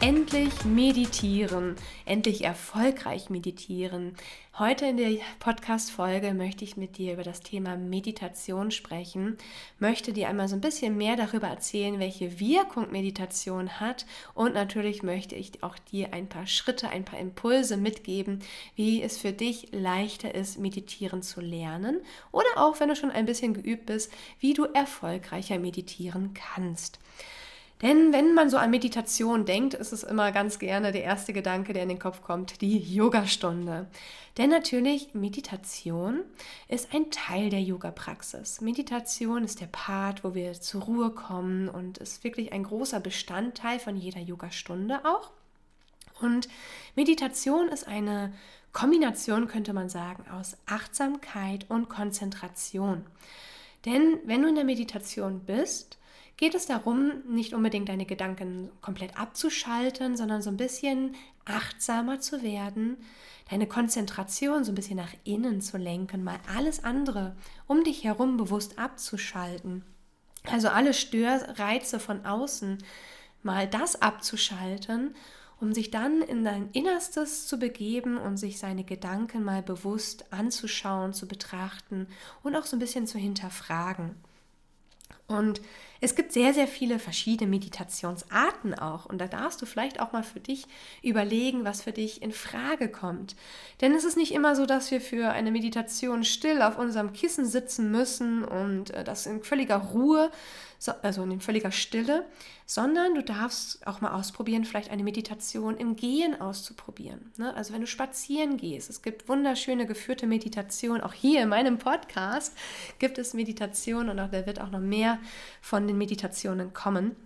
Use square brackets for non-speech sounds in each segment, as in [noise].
Endlich meditieren, endlich erfolgreich meditieren. Heute in der Podcast-Folge möchte ich mit dir über das Thema Meditation sprechen, möchte dir einmal so ein bisschen mehr darüber erzählen, welche Wirkung Meditation hat und natürlich möchte ich auch dir ein paar Schritte, ein paar Impulse mitgeben, wie es für dich leichter ist, meditieren zu lernen oder auch, wenn du schon ein bisschen geübt bist, wie du erfolgreicher meditieren kannst. Denn wenn man so an Meditation denkt, ist es immer ganz gerne der erste Gedanke, der in den Kopf kommt, die Yogastunde. Denn natürlich, Meditation ist ein Teil der Yoga-Praxis. Meditation ist der Part, wo wir zur Ruhe kommen und ist wirklich ein großer Bestandteil von jeder Yogastunde auch. Und Meditation ist eine Kombination, könnte man sagen, aus Achtsamkeit und Konzentration. Denn wenn du in der Meditation bist, geht es darum, nicht unbedingt deine Gedanken komplett abzuschalten, sondern so ein bisschen achtsamer zu werden, deine Konzentration so ein bisschen nach innen zu lenken, mal alles andere um dich herum bewusst abzuschalten. Also alle Störreize von außen, mal das abzuschalten, um sich dann in dein Innerstes zu begeben und sich seine Gedanken mal bewusst anzuschauen, zu betrachten und auch so ein bisschen zu hinterfragen. Und es gibt sehr, sehr viele verschiedene Meditationsarten auch. Und da darfst du vielleicht auch mal für dich überlegen, was für dich in Frage kommt. Denn es ist nicht immer so, dass wir für eine Meditation still auf unserem Kissen sitzen müssen und äh, das in völliger Ruhe, also in völliger Stille, sondern du darfst auch mal ausprobieren, vielleicht eine Meditation im Gehen auszuprobieren. Ne? Also wenn du spazieren gehst, es gibt wunderschöne geführte Meditation, auch hier in meinem Podcast gibt es Meditation und auch da wird auch noch mehr von den Meditationen kommen.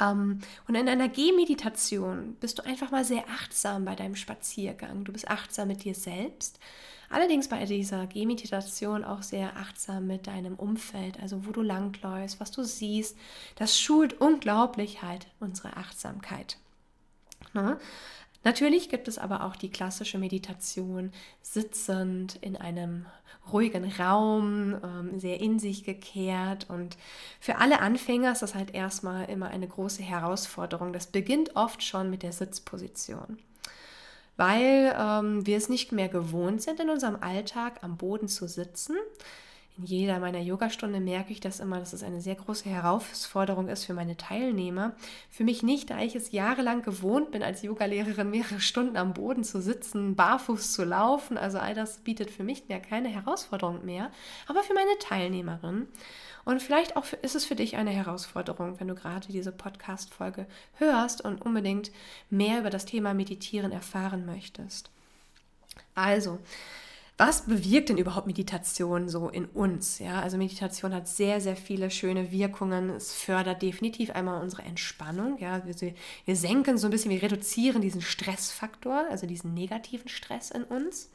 Ähm, und in einer Gehmeditation bist du einfach mal sehr achtsam bei deinem Spaziergang. Du bist achtsam mit dir selbst. Allerdings bei dieser Gehmeditation auch sehr achtsam mit deinem Umfeld, also wo du langläufst, was du siehst. Das schult unglaublich halt unsere Achtsamkeit. Natürlich gibt es aber auch die klassische Meditation sitzend in einem ruhigen Raum, ähm, sehr in sich gekehrt. Und für alle Anfänger ist das halt erstmal immer eine große Herausforderung. Das beginnt oft schon mit der Sitzposition weil ähm, wir es nicht mehr gewohnt sind, in unserem Alltag am Boden zu sitzen, in jeder meiner Yogastunde merke ich das immer, dass es eine sehr große Herausforderung ist für meine Teilnehmer. Für mich nicht, da ich es jahrelang gewohnt bin, als Yogalehrerin mehrere Stunden am Boden zu sitzen, barfuß zu laufen. Also all das bietet für mich mehr keine Herausforderung mehr, aber für meine Teilnehmerin. Und vielleicht auch für, ist es für dich eine Herausforderung, wenn du gerade diese Podcast-Folge hörst und unbedingt mehr über das Thema Meditieren erfahren möchtest. Also, was bewirkt denn überhaupt Meditation so in uns? Ja, also Meditation hat sehr, sehr viele schöne Wirkungen. Es fördert definitiv einmal unsere Entspannung. Ja, wir, wir senken so ein bisschen, wir reduzieren diesen Stressfaktor, also diesen negativen Stress in uns.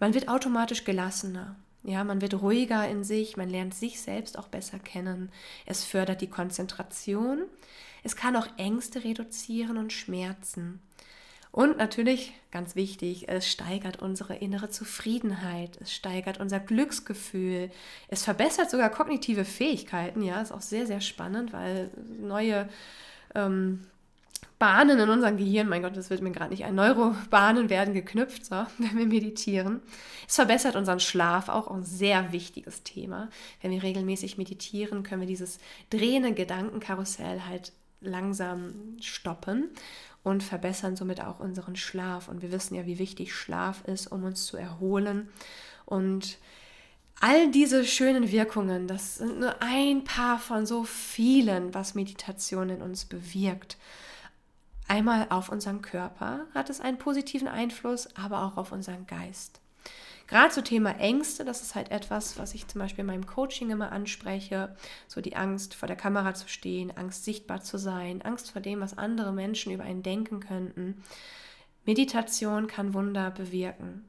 Man wird automatisch gelassener. Ja, man wird ruhiger in sich, man lernt sich selbst auch besser kennen. Es fördert die Konzentration. Es kann auch Ängste reduzieren und Schmerzen. Und natürlich, ganz wichtig, es steigert unsere innere Zufriedenheit, es steigert unser Glücksgefühl, es verbessert sogar kognitive Fähigkeiten. Ja, ist auch sehr, sehr spannend, weil neue ähm, Bahnen in unserem Gehirn, mein Gott, das wird mir gerade nicht ein, Neurobahnen werden geknüpft, so, [laughs] wenn wir meditieren. Es verbessert unseren Schlaf, auch ein sehr wichtiges Thema. Wenn wir regelmäßig meditieren, können wir dieses drehende Gedankenkarussell halt langsam stoppen und verbessern somit auch unseren Schlaf. Und wir wissen ja, wie wichtig Schlaf ist, um uns zu erholen. Und all diese schönen Wirkungen, das sind nur ein paar von so vielen, was Meditation in uns bewirkt. Einmal auf unseren Körper hat es einen positiven Einfluss, aber auch auf unseren Geist. Gerade zum Thema Ängste, das ist halt etwas, was ich zum Beispiel in meinem Coaching immer anspreche. So die Angst, vor der Kamera zu stehen, Angst, sichtbar zu sein, Angst vor dem, was andere Menschen über einen denken könnten. Meditation kann Wunder bewirken.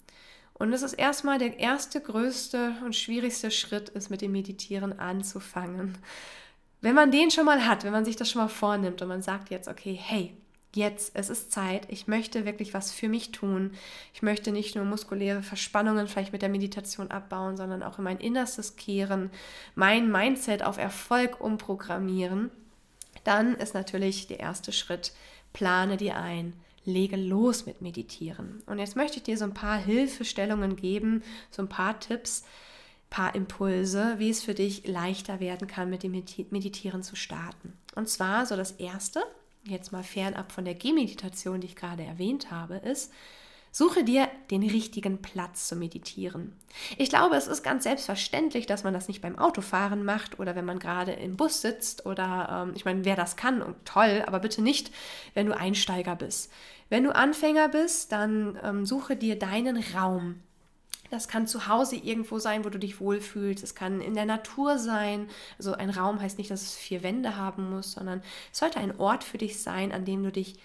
Und es ist erstmal der erste, größte und schwierigste Schritt, ist mit dem Meditieren anzufangen. Wenn man den schon mal hat, wenn man sich das schon mal vornimmt und man sagt jetzt, okay, hey, jetzt, es ist Zeit, ich möchte wirklich was für mich tun. Ich möchte nicht nur muskuläre Verspannungen vielleicht mit der Meditation abbauen, sondern auch in mein Innerstes kehren, mein Mindset auf Erfolg umprogrammieren. Dann ist natürlich der erste Schritt, plane dir ein, lege los mit Meditieren. Und jetzt möchte ich dir so ein paar Hilfestellungen geben, so ein paar Tipps, paar Impulse, wie es für dich leichter werden kann, mit dem Meditieren zu starten. Und zwar so das erste, jetzt mal fernab von der Gehmeditation, die ich gerade erwähnt habe, ist, Suche dir den richtigen Platz zu meditieren. Ich glaube, es ist ganz selbstverständlich, dass man das nicht beim Autofahren macht oder wenn man gerade im Bus sitzt oder ähm, ich meine, wer das kann, toll, aber bitte nicht, wenn du Einsteiger bist. Wenn du Anfänger bist, dann ähm, suche dir deinen Raum. Das kann zu Hause irgendwo sein, wo du dich wohlfühlst. Es kann in der Natur sein. Also ein Raum heißt nicht, dass es vier Wände haben muss, sondern es sollte ein Ort für dich sein, an dem du dich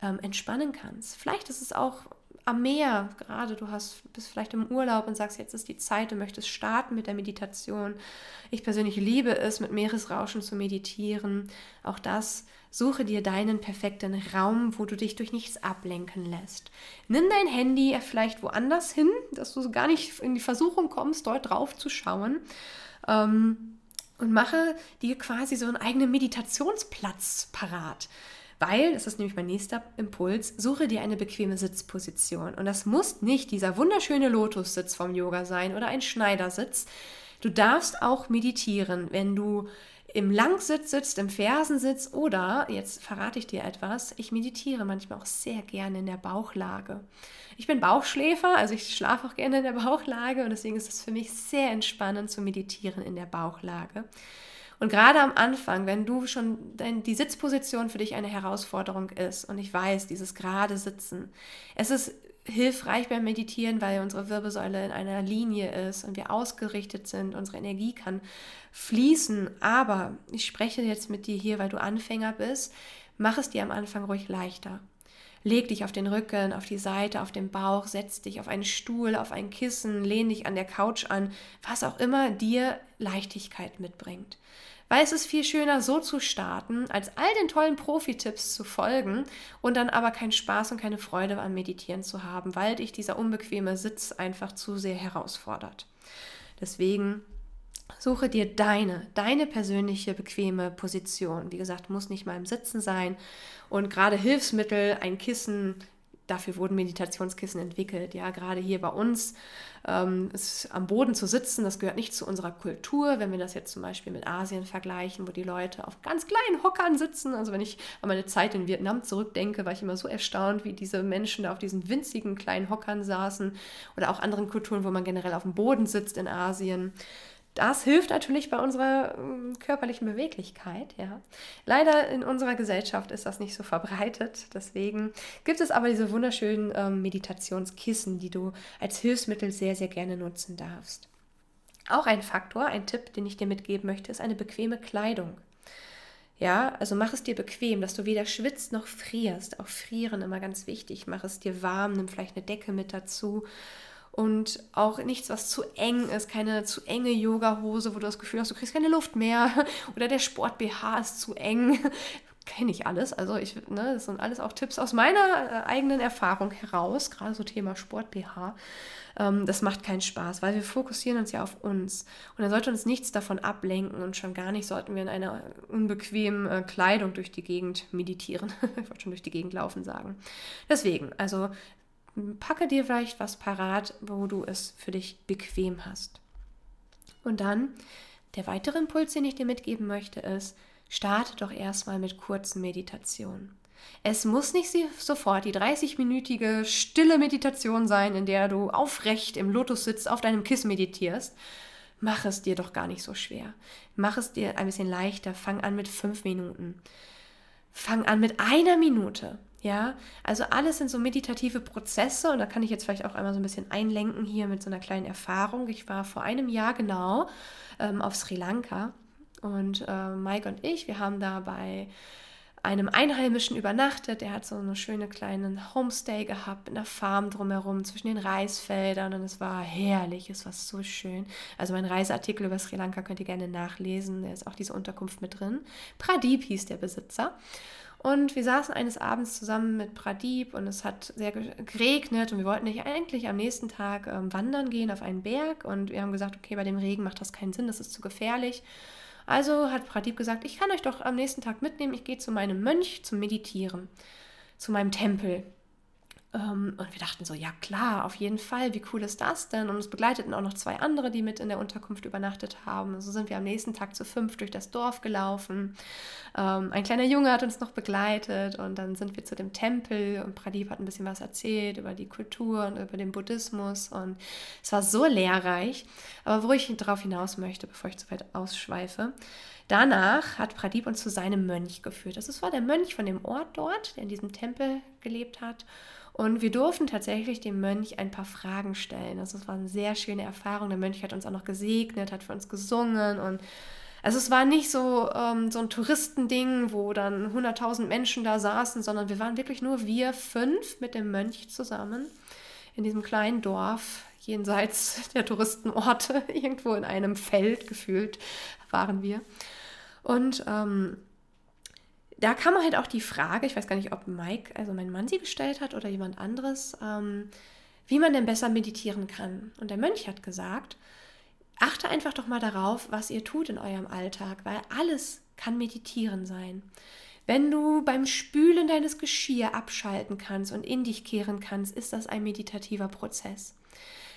ähm, entspannen kannst. Vielleicht ist es auch am Meer, gerade du hast, bist vielleicht im Urlaub und sagst, jetzt ist die Zeit, du möchtest starten mit der Meditation. Ich persönlich liebe es, mit Meeresrauschen zu meditieren. Auch das, suche dir deinen perfekten Raum, wo du dich durch nichts ablenken lässt. Nimm dein Handy vielleicht woanders hin, dass du gar nicht in die Versuchung kommst, dort drauf zu schauen. Ähm, und mache dir quasi so einen eigenen Meditationsplatz parat. Weil, das ist nämlich mein nächster Impuls, suche dir eine bequeme Sitzposition. Und das muss nicht dieser wunderschöne Lotussitz vom Yoga sein oder ein Schneidersitz. Du darfst auch meditieren, wenn du im Langsitz sitzt, im Fersensitz oder, jetzt verrate ich dir etwas, ich meditiere manchmal auch sehr gerne in der Bauchlage. Ich bin Bauchschläfer, also ich schlafe auch gerne in der Bauchlage und deswegen ist es für mich sehr entspannend zu meditieren in der Bauchlage. Und gerade am Anfang, wenn du schon dein, die Sitzposition für dich eine Herausforderung ist und ich weiß, dieses gerade Sitzen, es ist hilfreich beim Meditieren, weil unsere Wirbelsäule in einer Linie ist und wir ausgerichtet sind, unsere Energie kann fließen. Aber ich spreche jetzt mit dir hier, weil du Anfänger bist, mach es dir am Anfang ruhig leichter. Leg dich auf den Rücken, auf die Seite, auf den Bauch, setz dich auf einen Stuhl, auf ein Kissen, lehn dich an der Couch an, was auch immer dir Leichtigkeit mitbringt. Weil es ist viel schöner, so zu starten, als all den tollen Profi-Tipps zu folgen und dann aber keinen Spaß und keine Freude am Meditieren zu haben, weil dich dieser unbequeme Sitz einfach zu sehr herausfordert. Deswegen Suche dir deine, deine persönliche bequeme Position. Wie gesagt, muss nicht mal im Sitzen sein. Und gerade Hilfsmittel, ein Kissen, dafür wurden Meditationskissen entwickelt. Ja, gerade hier bei uns ähm, ist am Boden zu sitzen, das gehört nicht zu unserer Kultur. Wenn wir das jetzt zum Beispiel mit Asien vergleichen, wo die Leute auf ganz kleinen Hockern sitzen. Also wenn ich an meine Zeit in Vietnam zurückdenke, war ich immer so erstaunt, wie diese Menschen da auf diesen winzigen kleinen Hockern saßen. Oder auch anderen Kulturen, wo man generell auf dem Boden sitzt in Asien. Das hilft natürlich bei unserer ähm, körperlichen Beweglichkeit. Ja. Leider in unserer Gesellschaft ist das nicht so verbreitet. Deswegen gibt es aber diese wunderschönen ähm, Meditationskissen, die du als Hilfsmittel sehr, sehr gerne nutzen darfst. Auch ein Faktor, ein Tipp, den ich dir mitgeben möchte, ist eine bequeme Kleidung. Ja, also mach es dir bequem, dass du weder schwitzt noch frierst. Auch frieren immer ganz wichtig. Mach es dir warm, nimm vielleicht eine Decke mit dazu und auch nichts, was zu eng ist, keine zu enge Yoga-Hose, wo du das Gefühl hast, du kriegst keine Luft mehr [laughs] oder der Sport-BH ist zu eng. [laughs] Kenne ich alles. Also ich, ne, das sind alles auch Tipps aus meiner äh, eigenen Erfahrung heraus, gerade so Thema Sport-BH. Ähm, das macht keinen Spaß, weil wir fokussieren uns ja auf uns. Und dann sollte uns nichts davon ablenken und schon gar nicht sollten wir in einer unbequemen äh, Kleidung durch die Gegend meditieren. [laughs] ich wollte schon durch die Gegend laufen sagen. Deswegen, also packe dir vielleicht was parat, wo du es für dich bequem hast. Und dann der weitere Impuls, den ich dir mitgeben möchte, ist, starte doch erstmal mit kurzen Meditationen. Es muss nicht sofort die 30-minütige stille Meditation sein, in der du aufrecht im Lotus sitzt, auf deinem Kissen meditierst. Mach es dir doch gar nicht so schwer. Mach es dir ein bisschen leichter. Fang an mit fünf Minuten. Fang an mit einer Minute. Ja, also alles sind so meditative Prozesse und da kann ich jetzt vielleicht auch einmal so ein bisschen einlenken hier mit so einer kleinen Erfahrung. Ich war vor einem Jahr genau ähm, auf Sri Lanka und äh, Mike und ich, wir haben da bei einem Einheimischen übernachtet. Der hat so einen schönen kleinen Homestay gehabt in der Farm drumherum zwischen den Reisfeldern und es war herrlich, es war so schön. Also mein Reiseartikel über Sri Lanka könnt ihr gerne nachlesen, da ist auch diese Unterkunft mit drin. Pradeep hieß der Besitzer. Und wir saßen eines Abends zusammen mit Pradip und es hat sehr geregnet und wir wollten nicht eigentlich am nächsten Tag ähm, wandern gehen auf einen Berg und wir haben gesagt, okay, bei dem Regen macht das keinen Sinn, das ist zu gefährlich. Also hat Pradip gesagt, ich kann euch doch am nächsten Tag mitnehmen, ich gehe zu meinem Mönch zum Meditieren, zu meinem Tempel. Ähm, und wir dachten so, ja klar, auf jeden Fall, wie cool ist das denn? Und es begleiteten auch noch zwei andere, die mit in der Unterkunft übernachtet haben. So sind wir am nächsten Tag zu fünf durch das Dorf gelaufen. Ähm, ein kleiner Junge hat uns noch begleitet und dann sind wir zu dem Tempel und Pradip hat ein bisschen was erzählt über die Kultur und über den Buddhismus und es war so lehrreich. Aber wo ich darauf hinaus möchte, bevor ich zu weit ausschweife, Danach hat Pradip uns zu seinem Mönch geführt. Das war der Mönch von dem Ort dort, der in diesem Tempel gelebt hat. Und wir durften tatsächlich dem Mönch ein paar Fragen stellen. Also es war eine sehr schöne Erfahrung. Der Mönch hat uns auch noch gesegnet, hat für uns gesungen und also es war nicht so, ähm, so ein Touristending, wo dann 100.000 Menschen da saßen, sondern wir waren wirklich nur wir fünf mit dem Mönch zusammen in diesem kleinen Dorf jenseits [laughs] der Touristenorte, [laughs] irgendwo in einem Feld gefühlt waren wir. Und ähm, da kam halt auch die Frage, ich weiß gar nicht, ob Mike, also mein Mann, sie gestellt hat oder jemand anderes, ähm, wie man denn besser meditieren kann. Und der Mönch hat gesagt, achte einfach doch mal darauf, was ihr tut in eurem Alltag, weil alles kann meditieren sein. Wenn du beim Spülen deines Geschirr abschalten kannst und in dich kehren kannst, ist das ein meditativer Prozess.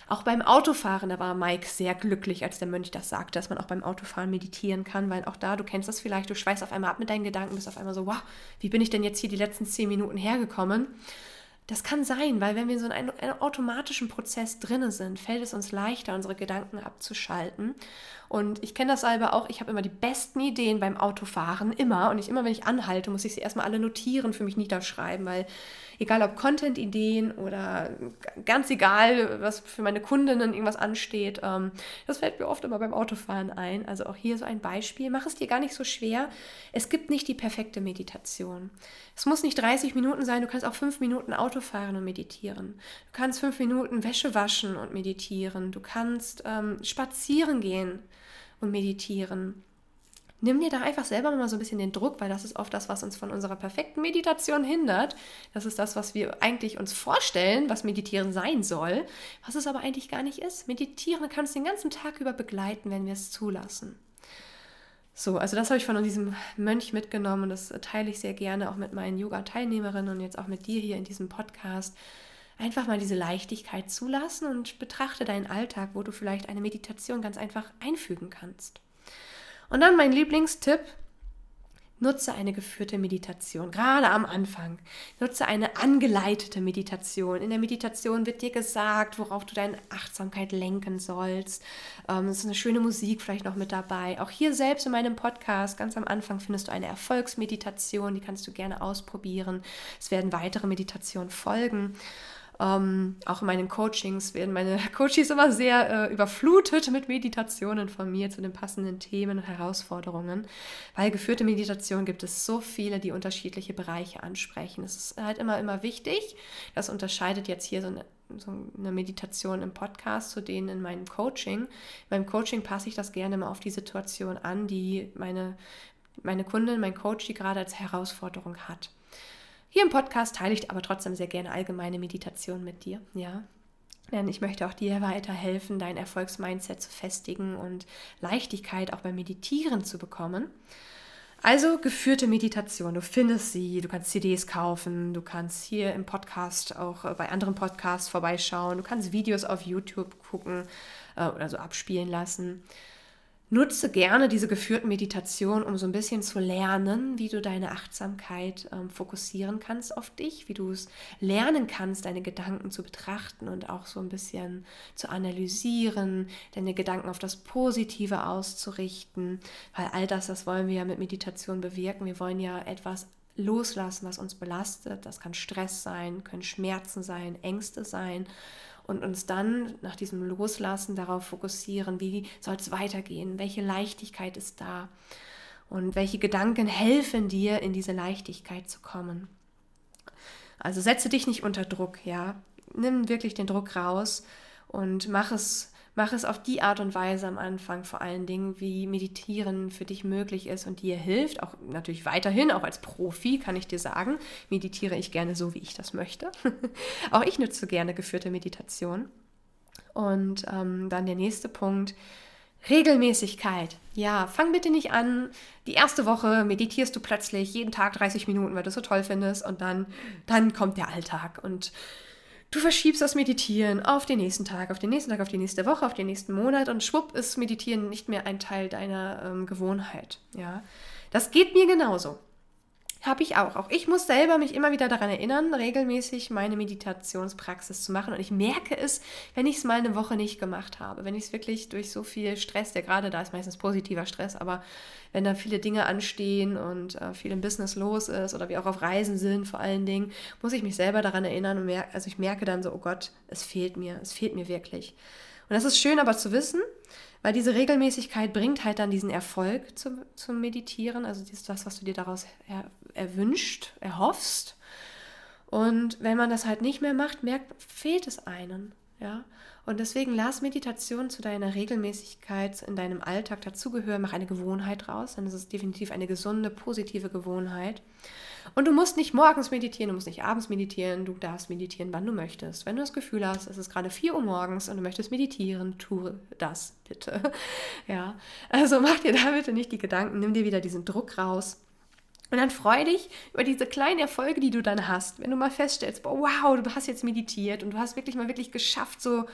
Auch beim Autofahren, da war Mike sehr glücklich, als der Mönch das sagte, dass man auch beim Autofahren meditieren kann, weil auch da, du kennst das vielleicht, du schweißt auf einmal ab mit deinen Gedanken, bist auf einmal so, wow, wie bin ich denn jetzt hier die letzten zehn Minuten hergekommen? Das kann sein, weil wenn wir so in einem, einem automatischen Prozess drinne sind, fällt es uns leichter, unsere Gedanken abzuschalten. Und ich kenne das selber auch, ich habe immer die besten Ideen beim Autofahren, immer. Und ich immer, wenn ich anhalte, muss ich sie erstmal alle notieren, für mich niederschreiben, weil egal ob Content-Ideen oder ganz egal, was für meine Kundinnen irgendwas ansteht. Ähm, das fällt mir oft immer beim Autofahren ein. Also auch hier so ein Beispiel. Mach es dir gar nicht so schwer. Es gibt nicht die perfekte Meditation. Es muss nicht 30 Minuten sein, du kannst auch fünf Minuten Auto fahren und meditieren. Du kannst fünf Minuten Wäsche waschen und meditieren. Du kannst ähm, spazieren gehen und meditieren nimm dir da einfach selber mal so ein bisschen den Druck, weil das ist oft das, was uns von unserer perfekten Meditation hindert. Das ist das, was wir eigentlich uns vorstellen, was Meditieren sein soll, was es aber eigentlich gar nicht ist. Meditieren kannst du den ganzen Tag über begleiten, wenn wir es zulassen. So, also das habe ich von diesem Mönch mitgenommen und das teile ich sehr gerne auch mit meinen Yoga-Teilnehmerinnen und jetzt auch mit dir hier in diesem Podcast. Einfach mal diese Leichtigkeit zulassen und betrachte deinen Alltag, wo du vielleicht eine Meditation ganz einfach einfügen kannst. Und dann mein Lieblingstipp, nutze eine geführte Meditation, gerade am Anfang. Nutze eine angeleitete Meditation. In der Meditation wird dir gesagt, worauf du deine Achtsamkeit lenken sollst. Ähm, es ist eine schöne Musik vielleicht noch mit dabei. Auch hier selbst in meinem Podcast, ganz am Anfang findest du eine Erfolgsmeditation, die kannst du gerne ausprobieren. Es werden weitere Meditationen folgen. Ähm, auch in meinen Coachings werden meine [laughs] Coaches immer sehr äh, überflutet mit Meditationen von mir zu den passenden Themen und Herausforderungen. Weil geführte Meditation gibt es so viele, die unterschiedliche Bereiche ansprechen. Es ist halt immer, immer wichtig. Das unterscheidet jetzt hier so eine so eine Meditation im Podcast zu denen in meinem Coaching. Beim Coaching passe ich das gerne mal auf die Situation an, die meine, meine Kundin, mein Coach, die gerade als Herausforderung hat. Hier im Podcast teile ich aber trotzdem sehr gerne allgemeine Meditation mit dir, ja. Denn ich möchte auch dir weiterhelfen, dein Erfolgsmindset zu festigen und Leichtigkeit auch beim Meditieren zu bekommen. Also geführte Meditation, du findest sie, du kannst CDs kaufen, du kannst hier im Podcast auch äh, bei anderen Podcasts vorbeischauen, du kannst Videos auf YouTube gucken äh, oder so abspielen lassen. Nutze gerne diese geführten Meditationen, um so ein bisschen zu lernen, wie du deine Achtsamkeit ähm, fokussieren kannst auf dich, wie du es lernen kannst, deine Gedanken zu betrachten und auch so ein bisschen zu analysieren, deine Gedanken auf das Positive auszurichten, weil all das, das wollen wir ja mit Meditation bewirken. Wir wollen ja etwas loslassen, was uns belastet. Das kann Stress sein, können Schmerzen sein, Ängste sein und uns dann nach diesem Loslassen darauf fokussieren, wie soll es weitergehen, welche Leichtigkeit ist da. und welche Gedanken helfen dir, in diese Leichtigkeit zu kommen. Also setze dich nicht unter Druck, ja. Nimm wirklich den Druck raus und mach es Mach es auf die Art und Weise am Anfang vor allen Dingen, wie Meditieren für dich möglich ist und dir hilft. Auch natürlich weiterhin, auch als Profi kann ich dir sagen, meditiere ich gerne so, wie ich das möchte. [laughs] auch ich nutze gerne geführte Meditation. Und ähm, dann der nächste Punkt. Regelmäßigkeit. Ja, fang bitte nicht an. Die erste Woche meditierst du plötzlich jeden Tag 30 Minuten, weil du es so toll findest und dann, dann kommt der Alltag und Du verschiebst das Meditieren auf den nächsten Tag, auf den nächsten Tag, auf die nächste Woche, auf den nächsten Monat und schwupp ist Meditieren nicht mehr ein Teil deiner ähm, Gewohnheit. Ja, das geht mir genauso. Habe ich auch. Auch ich muss selber mich immer wieder daran erinnern, regelmäßig meine Meditationspraxis zu machen. Und ich merke es, wenn ich es mal eine Woche nicht gemacht habe. Wenn ich es wirklich durch so viel Stress, der gerade da ist meistens positiver Stress, aber wenn da viele Dinge anstehen und äh, viel im Business los ist oder wir auch auf Reisen sind vor allen Dingen, muss ich mich selber daran erinnern und merke, also ich merke dann so, oh Gott, es fehlt mir, es fehlt mir wirklich. Und das ist schön aber zu wissen, weil diese Regelmäßigkeit bringt halt dann diesen Erfolg zum, zum Meditieren, also das, ist was du dir daraus er, erwünscht, erhoffst. Und wenn man das halt nicht mehr macht, merkt, fehlt es einem. Ja? Und deswegen lass Meditation zu deiner Regelmäßigkeit in deinem Alltag dazugehören, mach eine Gewohnheit raus, ist es definitiv eine gesunde, positive Gewohnheit. Und du musst nicht morgens meditieren, du musst nicht abends meditieren, du darfst meditieren, wann du möchtest. Wenn du das Gefühl hast, es ist gerade 4 Uhr morgens und du möchtest meditieren, tue das bitte. [laughs] Ja, also mach dir da bitte nicht die Gedanken, nimm dir wieder diesen Druck raus. Und dann freu dich über diese kleinen Erfolge, die du dann hast. Wenn du mal feststellst, wow, du hast jetzt meditiert und du hast wirklich mal wirklich geschafft, so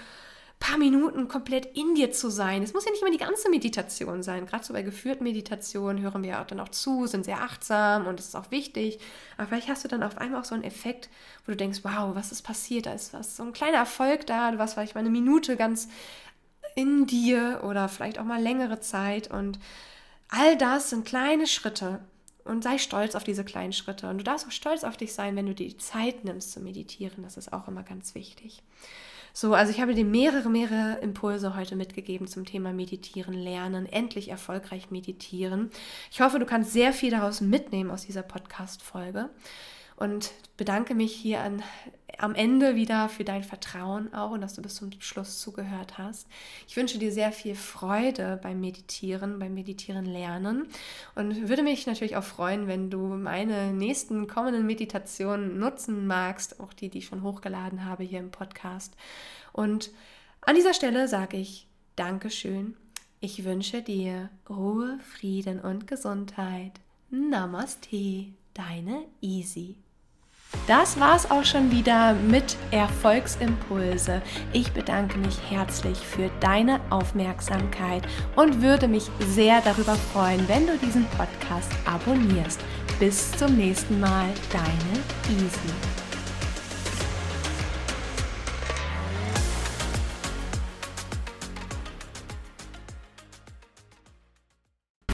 paar Minuten komplett in dir zu sein. Es muss ja nicht immer die ganze Meditation sein. Gerade so bei geführten Meditationen hören wir auch dann auch zu, sind sehr achtsam und das ist auch wichtig. Aber vielleicht hast du dann auf einmal auch so einen Effekt, wo du denkst, wow, was ist passiert? Da ist was, so ein kleiner Erfolg da. Du warst vielleicht mal eine Minute ganz in dir oder vielleicht auch mal längere Zeit. Und all das sind kleine Schritte. Und sei stolz auf diese kleinen Schritte. Und du darfst auch stolz auf dich sein, wenn du dir die Zeit nimmst zu meditieren. Das ist auch immer ganz wichtig. So, also ich habe dir mehrere, mehrere Impulse heute mitgegeben zum Thema Meditieren, Lernen, endlich erfolgreich meditieren. Ich hoffe, du kannst sehr viel daraus mitnehmen aus dieser Podcast-Folge und bedanke mich hier an, am Ende wieder für dein Vertrauen auch und dass du bis zum Schluss zugehört hast. Ich wünsche dir sehr viel Freude beim Meditieren, beim Meditieren lernen und würde mich natürlich auch freuen, wenn du meine nächsten kommenden Meditationen nutzen magst, auch die, die ich schon hochgeladen habe hier im Podcast. Und an dieser Stelle sage ich Dankeschön. Ich wünsche dir Ruhe, Frieden und Gesundheit. Namaste, deine Easy. Das war's auch schon wieder mit Erfolgsimpulse. Ich bedanke mich herzlich für deine Aufmerksamkeit und würde mich sehr darüber freuen, wenn du diesen Podcast abonnierst. Bis zum nächsten Mal, deine Easy.